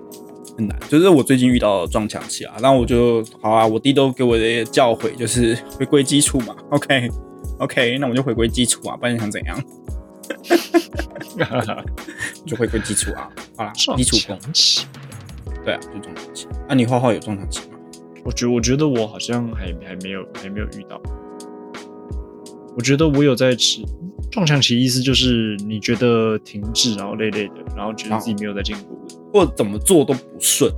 很难，就是我最近遇到撞墙期啊，然后我就好啊，我弟都给我的教诲就是回归基础嘛，OK OK，那我就回归基础啊，不然你想怎样？就回归基础啊，好啦，基础功，对啊，就撞墙期。那你画画有撞墙期吗？我觉我觉得我好像还还没有还没有遇到。我觉得我有在吃撞墙期，意思就是你觉得停滞，然后累累的，然后觉得自己没有在进步，或者怎么做都不顺。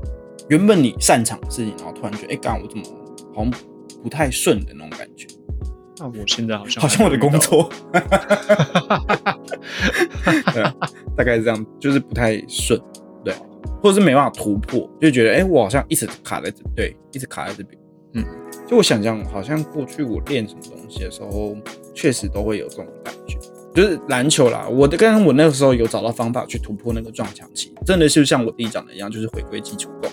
原本你擅长的事情，然后突然觉得，哎，干我怎么好像不太顺的那种感觉。那我现在好像 好像我的工作，对，大概是这样，就是不太顺，对，或者是没办法突破，就觉得，哎，我好像一直卡在这，对，一直卡在这边，嗯。就我想象，好像过去我练什么东西的时候，确实都会有这种感觉，就是篮球啦。我的刚刚我那个时候有找到方法去突破那个撞墙期，真的就像我弟讲的一样，就是回归基础功。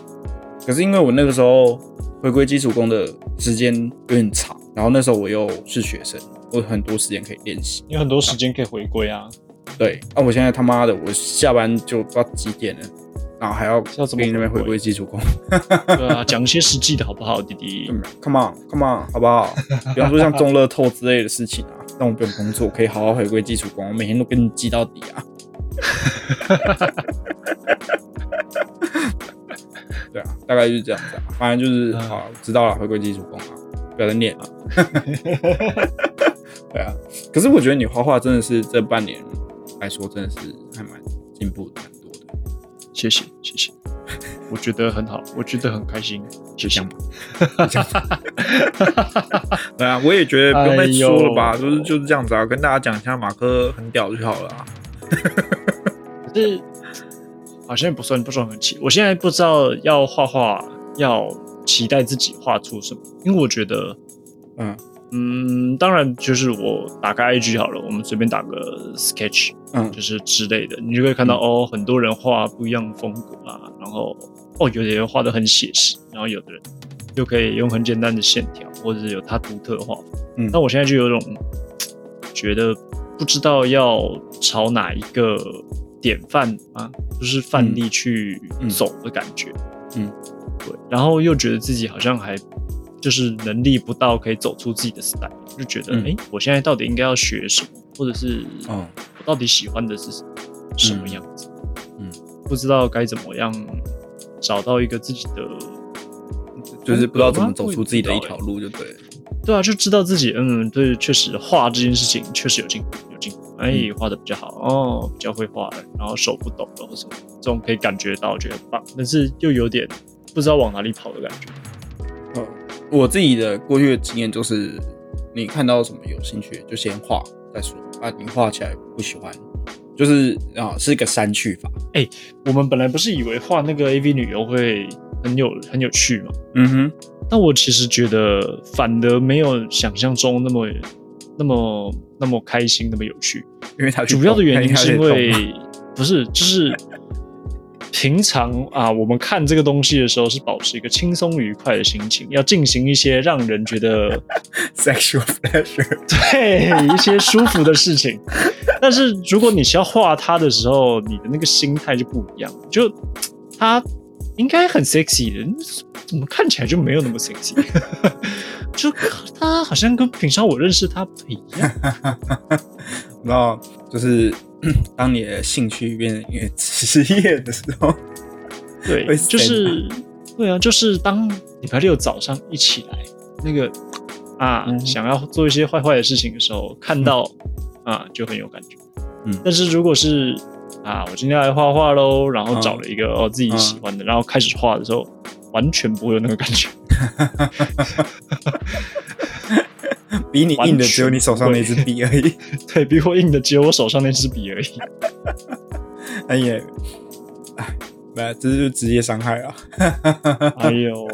可是因为我那个时候回归基础功的时间有点长，然后那时候我又是学生，我有很多时间可以练习，有很多时间可以回归啊。对，那我现在他妈的，我下班就不知道几点了。然后还要给你那边回归基础功，对啊，讲一些实际的好不好，弟弟？Come on，Come on，好不好？比方说像中乐透之类的事情啊，让我不用工作，可以好好回归基础功，我每天都跟你记到底啊。对啊，大概就是这样子啊，反正就是好，知道了，回归基础功啊，不要再念了。对啊，可是我觉得你画画真的是这半年来说，真的是还蛮进步的。谢谢谢谢，我觉得很好，我觉得很开心，就这样吧。对啊，我也觉得不用再说了吧，就是就是这样子啊，跟大家讲一下马克很屌就好了啊。可是好像不算不算很奇，我现在不知道要画画要期待自己画出什么，因为我觉得，嗯。嗯，当然就是我打开 IG 好了，我们随便打个 Sketch，嗯，就是之类的，你就会看到哦，很多人画不一样风格啊，然后哦，有的人画的很写实，然后有的人又可以用很简单的线条，或者是有他独特的画法。嗯，那我现在就有种觉得不知道要朝哪一个典范啊，就是范例去走的感觉。嗯，对，然后又觉得自己好像还。就是能力不到可以走出自己的 style，就觉得哎，我现在到底应该要学什么，或者是嗯，我到底喜欢的是什么样子？嗯，不知道该怎么样找到一个自己的，就是不知道怎么走出自己的一条路，就对。对啊，就知道自己嗯，对，确实画这件事情确实有进步，有进步，哎，画的比较好哦，比较会画了，然后手不抖了或什么，这种可以感觉到，觉得棒，但是又有点不知道往哪里跑的感觉。我自己的过去的经验就是，你看到什么有兴趣就先画再说啊。你画起来不喜欢，就是啊，是一个删去法。哎，我们本来不是以为画那个 AV 女优会很有很有趣吗？嗯哼。但我其实觉得反而没有想象中那么那么那么开心，那么有趣。因为它主要的原因是因为不是就是。平常啊，我们看这个东西的时候是保持一个轻松愉快的心情，要进行一些让人觉得 sexual pleasure，对一些舒服的事情。但是如果你是要画它的时候，你的那个心态就不一样，就它应该很 sexy 的，怎么看起来就没有那么 sexy？就它好像跟平常我认识它不一样。然后就是。当你的兴趣变成一个职业的时候，对，就是对啊，就是当礼拜六早上一起来，那个啊，想要做一些坏坏的事情的时候，看到啊，就很有感觉。嗯，但是如果是啊，我今天来画画喽，然后找了一个哦自己喜欢的，然后开始画的时候，完全不会有那个感觉。比你硬的只有你手上那支笔而已，对比我硬的只有我手上那支笔而已。哎呀，哎，没，这是职业伤害啊！哎呦，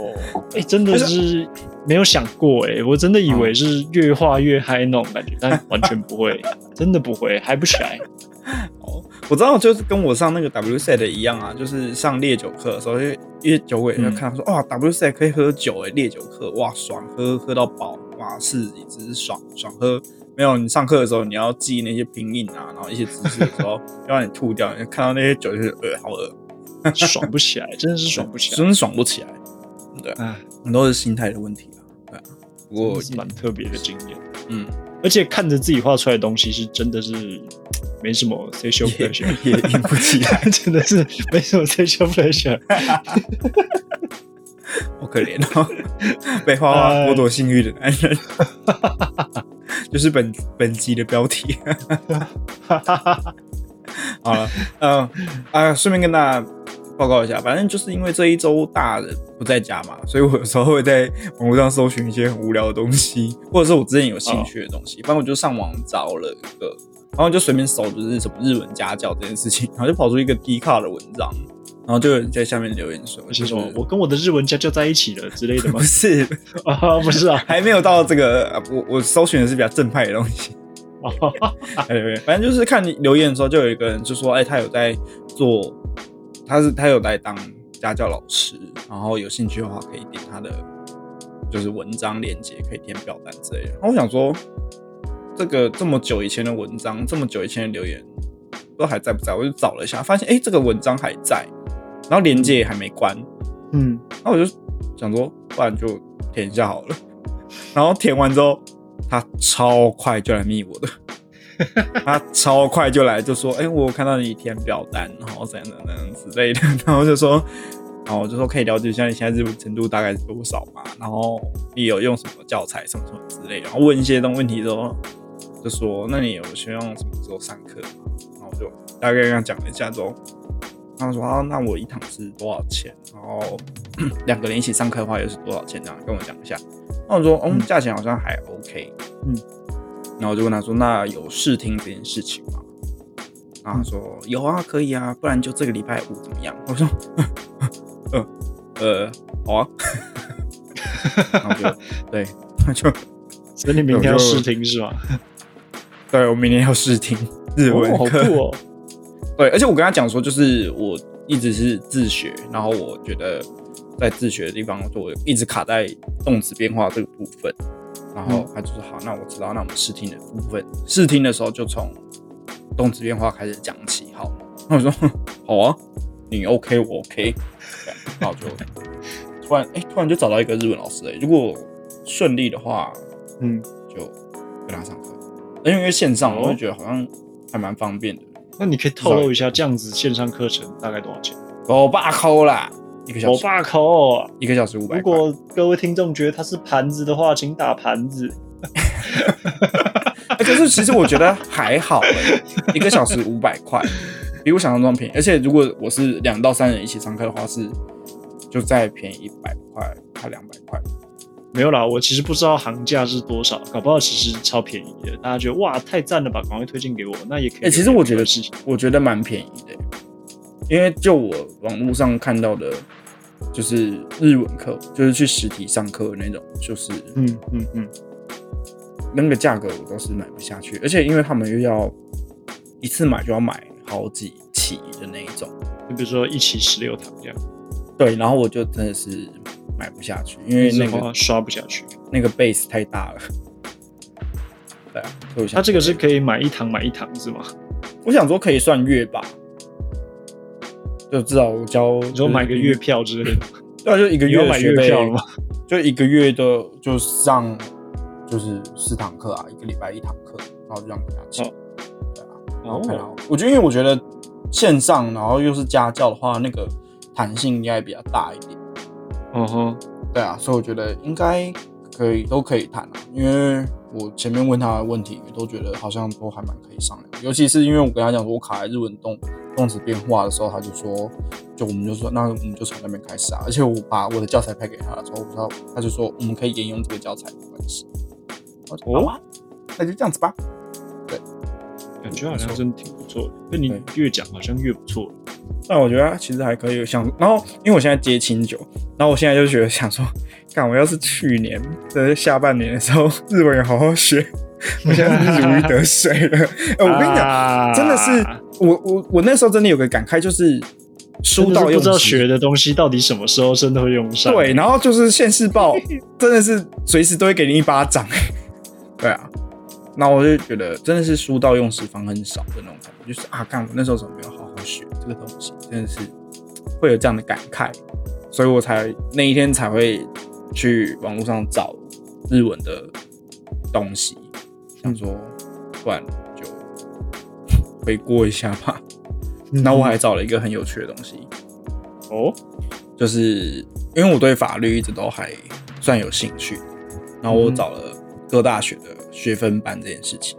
哎，真的是没有想过哎，我真的以为是越画越嗨那种感觉，但完全不会，真的不会，嗨不起来。哦，我知道，就是跟我上那个 W set 一样啊，就是上烈酒课的时候，因为酒鬼就看说，哇，W set 可以喝酒哎，烈酒课哇，爽，喝喝到饱。哇，是只是爽爽喝，没有你上课的时候你要记那些拼音啊，然后一些知识的时候要让你吐掉，你看到那些酒就是呃好恶，爽不起来，真的是爽不起来。真的爽不起来。对，哎，很多是心态的问题啊。对啊，不过蛮特别的经验。嗯，而且看着自己画出来的东西，是真的是没什么 sexual 也 pleasure，也硬不起来，真的是没什么 sexual pleasure。好可怜哦，被花花剥夺性欲的男人，就是本本集的标题。好了，嗯啊，顺便跟大家报告一下，反正就是因为这一周大人不在家嘛，所以我有时候会在网络上搜寻一些很无聊的东西，或者是我之前有兴趣的东西，反正我就上网找了一个，然后就随便搜就是什么日文家教这件事情，然后就跑出一个低卡的文章，然后就有人在下面留言说，是说我跟我的日文家教在一起了之类的吗 不？是，啊，不是啊，还没有到这个，啊我我搜寻的是比较正派的东西。对对对，反正就是看你留言的时候，就有一个人就说，哎、他有在做，他是他有在当家教老师，然后有兴趣的话可以点他的就是文章链接，可以填表单之类的。然后我想说，这个这么久以前的文章，这么久以前的留言都还在不在？我就找了一下，发现哎、这个文章还在，然后链接也还没关，嗯，那我就想说，不然就填一下好了。然后填完之后，他超快就来密我的，他超快就来就说，哎、我看到你填表单，然后怎样怎样怎样之类的，然后就说，然后我就说可以了解一下你现在日文程度大概是多少嘛，然后你有用什么教材什么什么之类的，然后问一些东问题之后，就说那你有希望什么时候上课吗？然后我就大概跟他讲了一下之后，他说啊，那我一堂是多少钱？然后两个人一起上课的话又是多少钱？这样跟我讲一下。那我说，嗯，嗯价钱好像还 OK。嗯，然后我就问他说，那有试听这件事情吗？然后他说有啊，可以啊，不然就这个礼拜五怎么样？我说，呃呃，好啊。然后就对，他就 所以你明天要试听是吗？对我明天要试听日文哦，好课。酷哦！对，而且我跟他讲说，就是我一直是自学，然后我觉得在自学的地方，就我一直卡在动词变化这个部分。然后他就说好，那我知道，那我们试听的部分，试听的时候就从动词变化开始讲起，好。那我说好啊，你 OK 我 OK，这样然后就突然哎、突然就找到一个日文老师哎、如果顺利的话，嗯，就跟他上课。因为线上，哦我就觉得好像还蛮方便的。那你可以透露一下，这样子线上课程大概多少钱？我爸抠啦，一个小时，我爸扣。一个小时五百如。果各位听众觉得它是盘子的话，请打盘子。哎可是其实我觉得还好哎、一个小时五百块，比我想象中便宜。而且如果我是两到三人一起上课的话，是就再便宜一百块，快两百块。没有啦，我其实不知道行价是多少，搞不好其实超便宜的。大家觉得哇太赞了吧，赶快推荐给我，那也可以。哎、其实我觉得是，我觉得蛮便宜的、因为就我网络上看到的，就是日文课，就是去实体上课那种，就是嗯嗯嗯，那个价格我都是买不下去，而且因为他们又要一次买就要买好几期的那一种，你比如说一期十六堂这样，对，然后我就真的是买不下去，因为那个刷不下去。那个 base 太大了。对啊，所以我想它这个是可以买一堂买一堂是吗？我想说可以算月吧，就至少我交，你说买个月票之类的，对啊，就一个月买月票了吗？就一个月的就上就是四堂课啊，一个礼拜一堂课，然后就这样给他请。哦对啊，然后看到哦，我觉得因为我觉得线上然后又是家教的话，那个弹性应该比较大一点。嗯哼，对啊，所以我觉得应该可以都可以谈啊，因为我前面问他的问题都觉得好像都还蛮可以商量，尤其是因为我跟他讲说我卡在日文动动词变化的时候，他就说，就我们就说那我们就从那边开始啊，而且我把我的教材拍给他的时候，他他就说我们可以沿用这个教材没关系，哦好啊，那就这样子吧。对感觉好像真的挺不错的。那你越讲好像越不错。但我觉得其实还可以想，然后因为我现在接清酒，然后我现在就觉得想说，看我要是去年的下半年的时候日文也好好学，我现在是如鱼得水了。哎、我跟你讲，啊真的是我我我那时候真的有个感慨，就是书到用不知道学的东西到底什么时候真的会用上。对，然后就是现世报 真的是随时都会给你一巴掌。对啊，那我就觉得真的是书到用时方恨少的那种感觉，就是啊，看我那时候怎么没有好好学这个东西，真的是会有这样的感慨，所以我才那一天才会去网络上找日文的东西，想说不然就回过一下吧。那我还找了一个很有趣的东西，哦，就是因为我对法律一直都还算有兴趣，然后我找了各大学的学分班这件事情。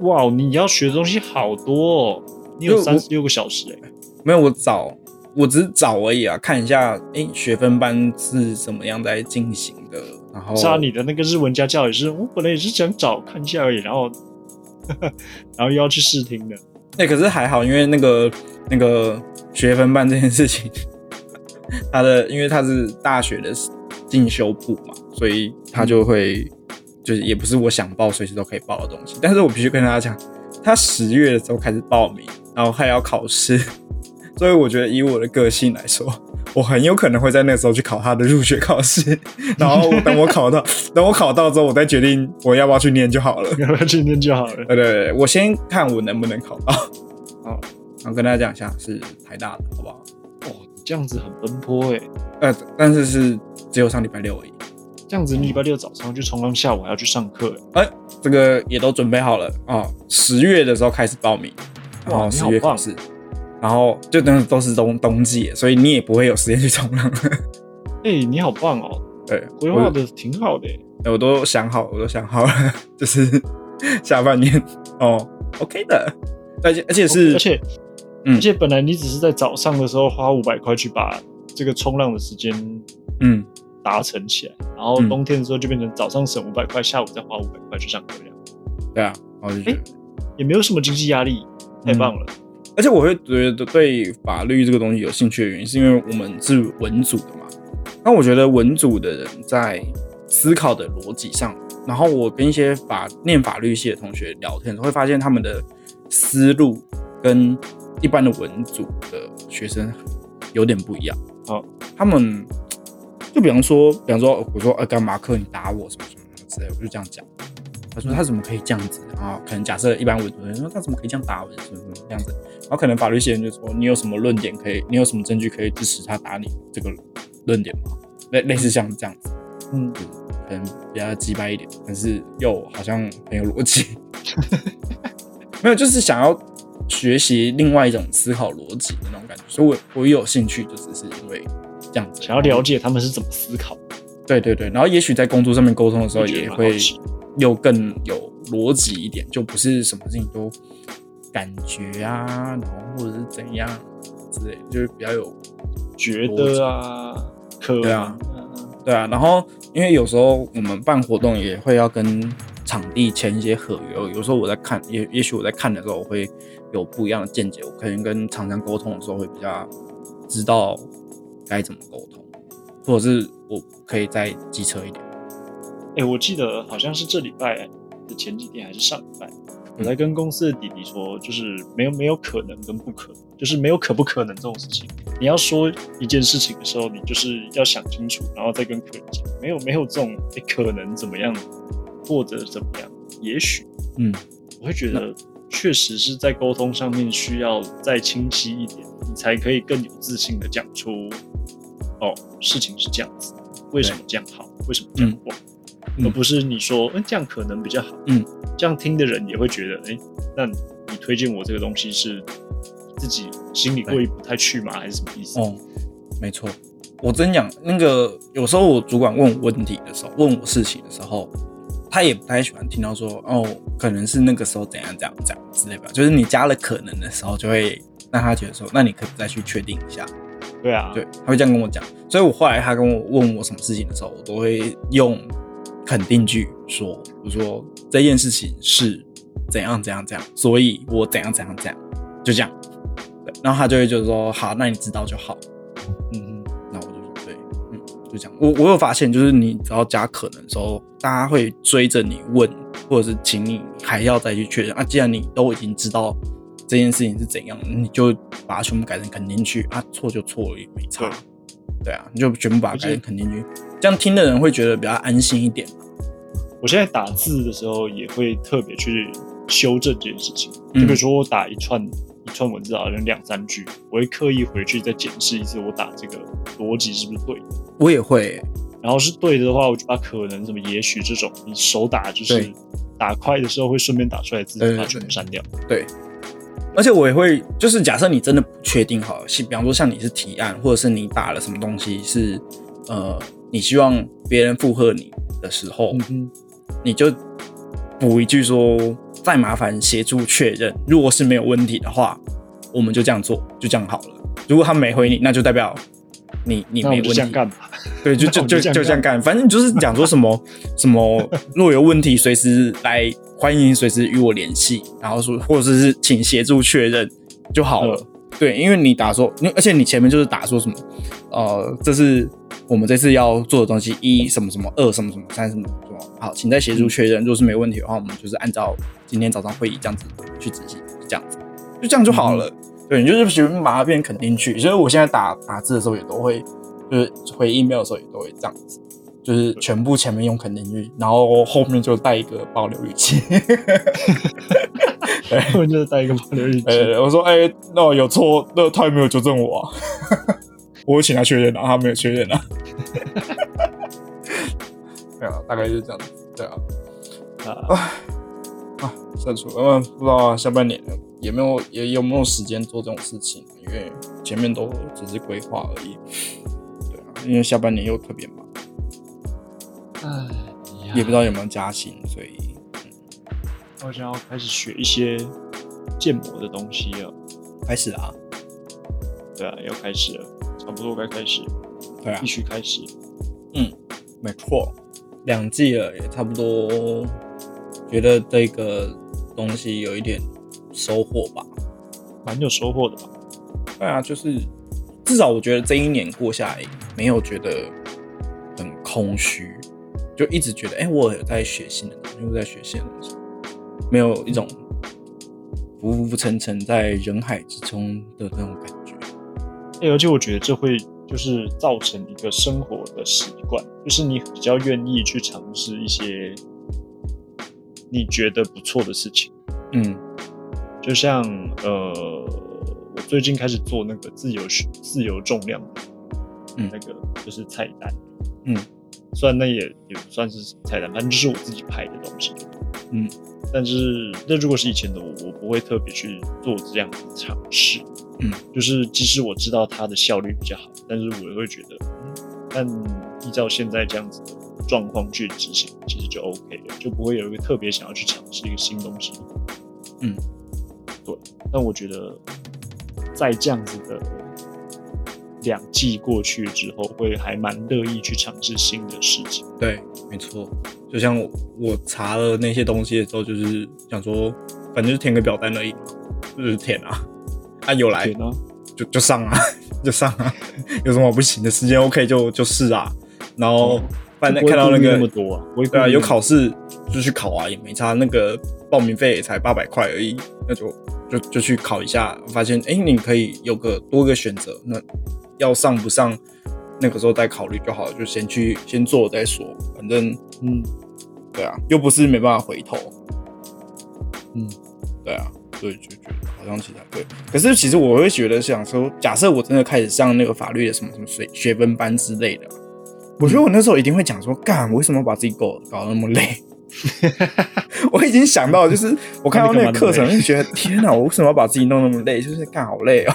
哇，你要学的东西好多哦，你有三十六个小时哎、没有，我找，我只是找而已啊，看一下，诶，学分班是怎么样在进行的，然后是啊，你的那个日文家教也是，我本来也是想找看一下而已，然后 然后又要去试听的。那、可是还好，因为那个那个学分班这件事情，他的因为他是大学的进修部嘛，所以他就会就是也不是我想报随时都可以报的东西，但是我必须跟大家讲，他十月的时候开始报名，然后还要考试，所以我觉得以我的个性来说，我很有可能会在那个时候去考他的入学考试，然后等我考到，等我考到之后，我再决定我要不要去念就好了。要不要去念就好了？对对对，我先看我能不能考到。好，然后跟大家讲一下是台大的，好不好？哦，你这样子很奔波哎，呃，但是是只有上礼拜六而已。这样子你礼拜六早上去冲浪，下午还要去上课哎。哎，这个也都准备好了哦。十月的时候开始报名，然后十月考试，然后就等于都是冬冬季，所以你也不会有时间去冲浪。哎、你好棒哦，对，规划的挺好的哎。我我都想好，我都想好了，就是下半年哦，OK 的，而且而且是而且、嗯而且本来你只是在早上的时候花五百块去把这个冲浪的时间嗯，达成起来，然后嗯冬天的时候就变成早上省五百块，下午再花五百块去上课，这样对啊，然后就觉得。也没有什么经济压力，太棒了。而且我会觉得对法律这个东西有兴趣的原因，是因为我们是文组的嘛。那我觉得文组的人在思考的逻辑上，然后我跟一些法念法律系的同学聊天，会发现他们的思路跟一般的文组的学生有点不一样。哦，他们就比方说，比方说，我说，呃，干嘛课你打我什么什么什么之类的，我就这样讲。他说他怎么可以这样子？然后可能假设一般文组的人说他怎么可以这样打我，什么什么这样子。然后可能法律系人就说你有什么论点可以，你有什么证据可以支持他打你这个论点吗？类类似像这样子，嗯，可能比较鸡掰一点，但是又好像很有逻辑。没有，就是想要学习另外一种思考逻辑的那种感觉，所以我我有兴趣，就只是因为这样子。想要了解他们是怎么思考，对对对，然后也许在工作上面沟通的时候也会又更有逻辑一点，就不是什么事情都感觉啊，然后或者是怎样之类，就是比较有觉得啊，对啊对啊。然后因为有时候我们办活动也会要跟场地签一些合约，有时候我在看，也也许我在看的时候我会有不一样的见解，我可能跟厂商沟通的时候会比较知道该怎么沟通，或者是我可以再机车一点。哎、我记得好像是这礼拜的前几天还是上礼拜，嗯我在跟公司的弟弟说，就是没有没有可能跟不可能，就是没有可不可能这种事情。你要说一件事情的时候，你就是要想清楚，然后再跟客人讲，没有没有这种、诶可能怎么样，或者怎么样，也许嗯，我会觉得确实是在沟通上面需要再清晰一点，你才可以更有自信的讲出，哦，事情是这样子，为什么这样好，为什么这样不好，嗯而不是你说，嗯，这样可能比较好，嗯，这样听的人也会觉得，哎、那你推荐我这个东西是自己心里过意不太去吗？还是什么意思？哦，没错，我真讲那个，有时候我主管问我问题的时候，问我事情的时候，他也不太喜欢听到说，哦，可能是那个时候怎样怎样怎样之类的，就是你加了可能的时候，就会让他觉得说，那你可以再去确定一下，对啊，对，他会这样跟我讲，所以我后来他跟我问我什么事情的时候，我都会用肯定句说，我说这件事情是怎样怎样怎样，所以我怎样怎样怎样，就这样，然后他就会就说，好，那你知道就好。嗯，那我就说对，嗯，就这样。我我有发现，就是你只要加可能的时候，大家会追着你问，或者是请你还要再去确认啊。既然你都已经知道这件事情是怎样，你就把它全部改成肯定句啊，错就错了也没差。对啊，你就全部把它改成肯定句，这样听的人会觉得比较安心一点。我现在打字的时候也会特别去修正这件事情，嗯就比如说我打一串一串文字好像两三句，我会刻意回去再检视一次我打这个逻辑是不是对的。我也会，然后是对的话，我就把可能什么也许这种你手打就是打快的时候会顺便打出来的字，把它全部删掉。对，而且我也会，就是假设你真的不确定好比方说像你是提案，或者是你打了什么东西是呃，你希望别人附和你的时候，嗯，你就补一句说，再麻烦协助确认，如果是没有问题的话，我们就这样做，就这样好了。如果他没回你，那就代表你你没问题。这样干。对，就就就就这样干，反正你就是讲说什么什么，若有问题随时来，欢迎随时与我联系，然后说或者是请协助确认就好了。对，因为你打说，因为而且你前面就是打说什么，呃，这是我们这次要做的东西，一什么什么，二什么什么，三什么什么，好，请再协助确认。如果是没问题的话，我们就是按照今天早上会议这样子去执行，这样子，就这样就好了。对，你就是喜欢把它变肯定句。所以我现在打打字的时候也都会，就是回 email 的时候也都会这样子，就是全部前面用肯定句，然后后面就带一个保留语气。我就是带一个保留语气。呃，我说，哎、那我有错，那他有没有纠正我、啊？我有请他确认啊，他没有确认啊。对啊，大概就是这样子。对啊，啊，啊，删除，嗯，不知道啊，下半年有没有也有没有时间做这种事情？因为前面都只是规划而已。对啊，因为下半年又特别忙，哎也不知道有没有加薪，所以我想要开始学一些建模的东西了。开始啊。对啊，要开始了，差不多该开始了，对啊必，须开始。嗯没错，两季了，也差不多，觉得这个东西有一点收获吧。蛮有收获的吧？对啊，就是至少我觉得这一年过下来，没有觉得很空虚，就一直觉得，哎、我有在学新的东西，我在学新的东西，没有一种浮浮沉沉在人海之中的那种感觉。哎、而且我觉得这会就是造成一个生活的习惯，就是你比较愿意去尝试一些你觉得不错的事情。嗯就像呃，我最近开始做那个自由自由重量的，嗯那个就是菜单，嗯，虽然那也也不算是菜单，反正就是我自己拍的东西，嗯，但是那如果是以前的我，我不会特别去做这样的尝试，嗯，就是即使我知道它的效率比较好，但是我也会觉得，嗯，但依照现在这样子的状况去执行，其实就 OK 了，就不会有一个特别想要去尝试一个新东西，嗯，对，但我觉得在这样子的两季过去之后，会还蛮乐意去尝试新的事情。对，没错。就像我我查了那些东西的时候，就是想说，反正就是填个表单而已嘛，就是填啊，啊有来就就上啊，就上啊，有什么不行的时间 OK 就就是啊，然后哦反正看到那个那么多啊对啊，有考试就去考啊，也没差，那个报名费也才八百块而已，那就就就去考一下，发现哎、诶你可以有个多个选择，那要上不上那个时候再考虑就好了，就先去先做再说，反正嗯对啊，又不是没办法回头，嗯，对啊，所以就觉得好像其他对。可是其实我会觉得想说，假设我真的开始上那个法律的什么什么学学分班之类的，我觉得我那时候一定会讲说，干，我为什么要把自己搞搞得那么累？我已经想到，就是 我看到那个课程，就觉得天哪，我为什么要把自己弄那么累？就是干好累哦，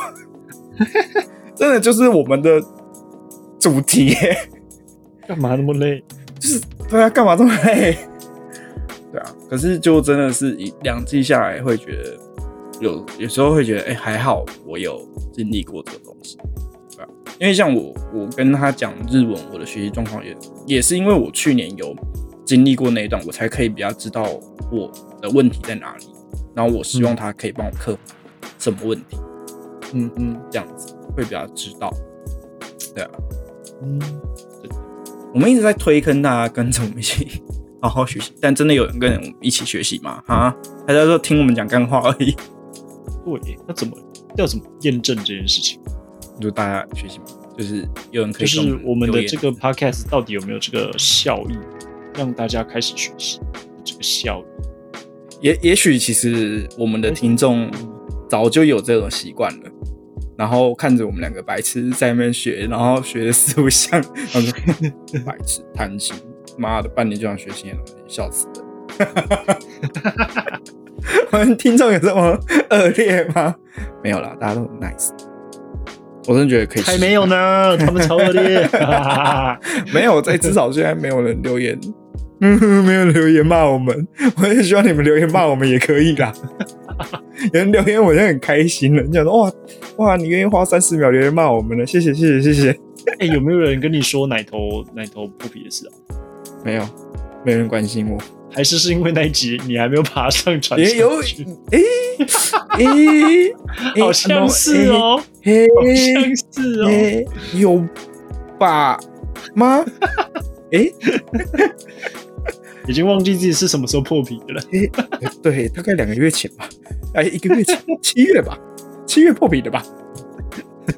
真的就是我们的主题耶。干嘛那么累？就是对啊，干嘛这么累？对啊，可是就真的是一两季下来，会觉得有有时候会觉得，哎、还好我有经历过这个东西，对啊，因为像我我跟他讲日文，我的学习状况也也是因为我去年有经历过那一段，我才可以比较知道我的问题在哪里，然后我希望他可以帮我克服什么问题，嗯嗯。这样子会比较知道，对啊。嗯，我们一直在推坑大家跟着我们一起好好学习，但真的有人跟我们一起学习吗？啊，大家都听我们讲干话而已，对，那怎么要怎么验证这件事情？就大家学习嘛，就是有人可以就是我们的这个 podcast 到底有没有这个效益，让大家开始学习这个效率？也也许其实我们的听众早就有这种习惯了。然后看着我们两个白痴在那边学，然后学的四不像，他说 白痴弹琴，妈的，半年就想学新的东西，笑死了。我们听众有这么恶劣吗？没有啦，大家都很 nice。我真的觉得可以，还没有呢，他们超恶劣。没有，在至少现在没有人留言，嗯，没有留言骂我们。我也希望你们留言骂我们也可以啦。有人留言，我就很开心了。你讲说哇哇，你愿意花三十秒留言骂我们了？谢谢谢谢谢谢。哎，有没有人跟你说奶头奶头不皮的事啊？没有，没人关心我。还是是因为那一集你还没有爬上传？也有，哎哎，好像是哦，好像是哦，有吧吗？哎，已经忘记自己是什么时候破皮的了。哎，对，大概两个月前吧，哎，一个月前，七月吧，七月破皮的吧？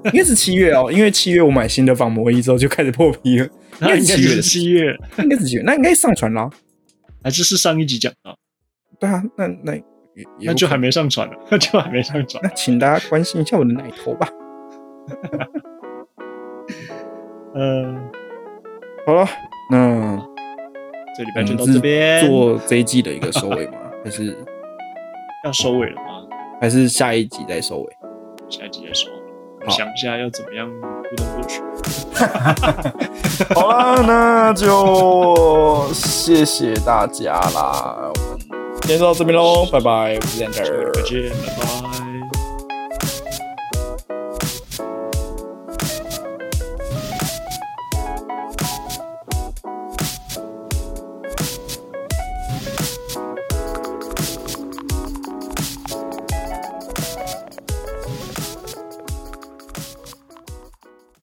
应该是七月哦，因为七月我买新的防磨衣之后就开始破皮了。应该是七月，七月，应该是七月，那应该上传了。还是是上一集讲的，对啊，那那那就还没上传了，那就还没上传。那请大家关心一下我的奶头吧。嗯，好了，那这礼拜就到这边，做这一季的一个收尾吗？还是要收尾了吗？还是下一集再收尾？下一集再收。想一下要怎么样互动过去。好了，那就谢谢大家啦。我们今天就到这边喽，拜拜，我是 Enter，再见，拜拜。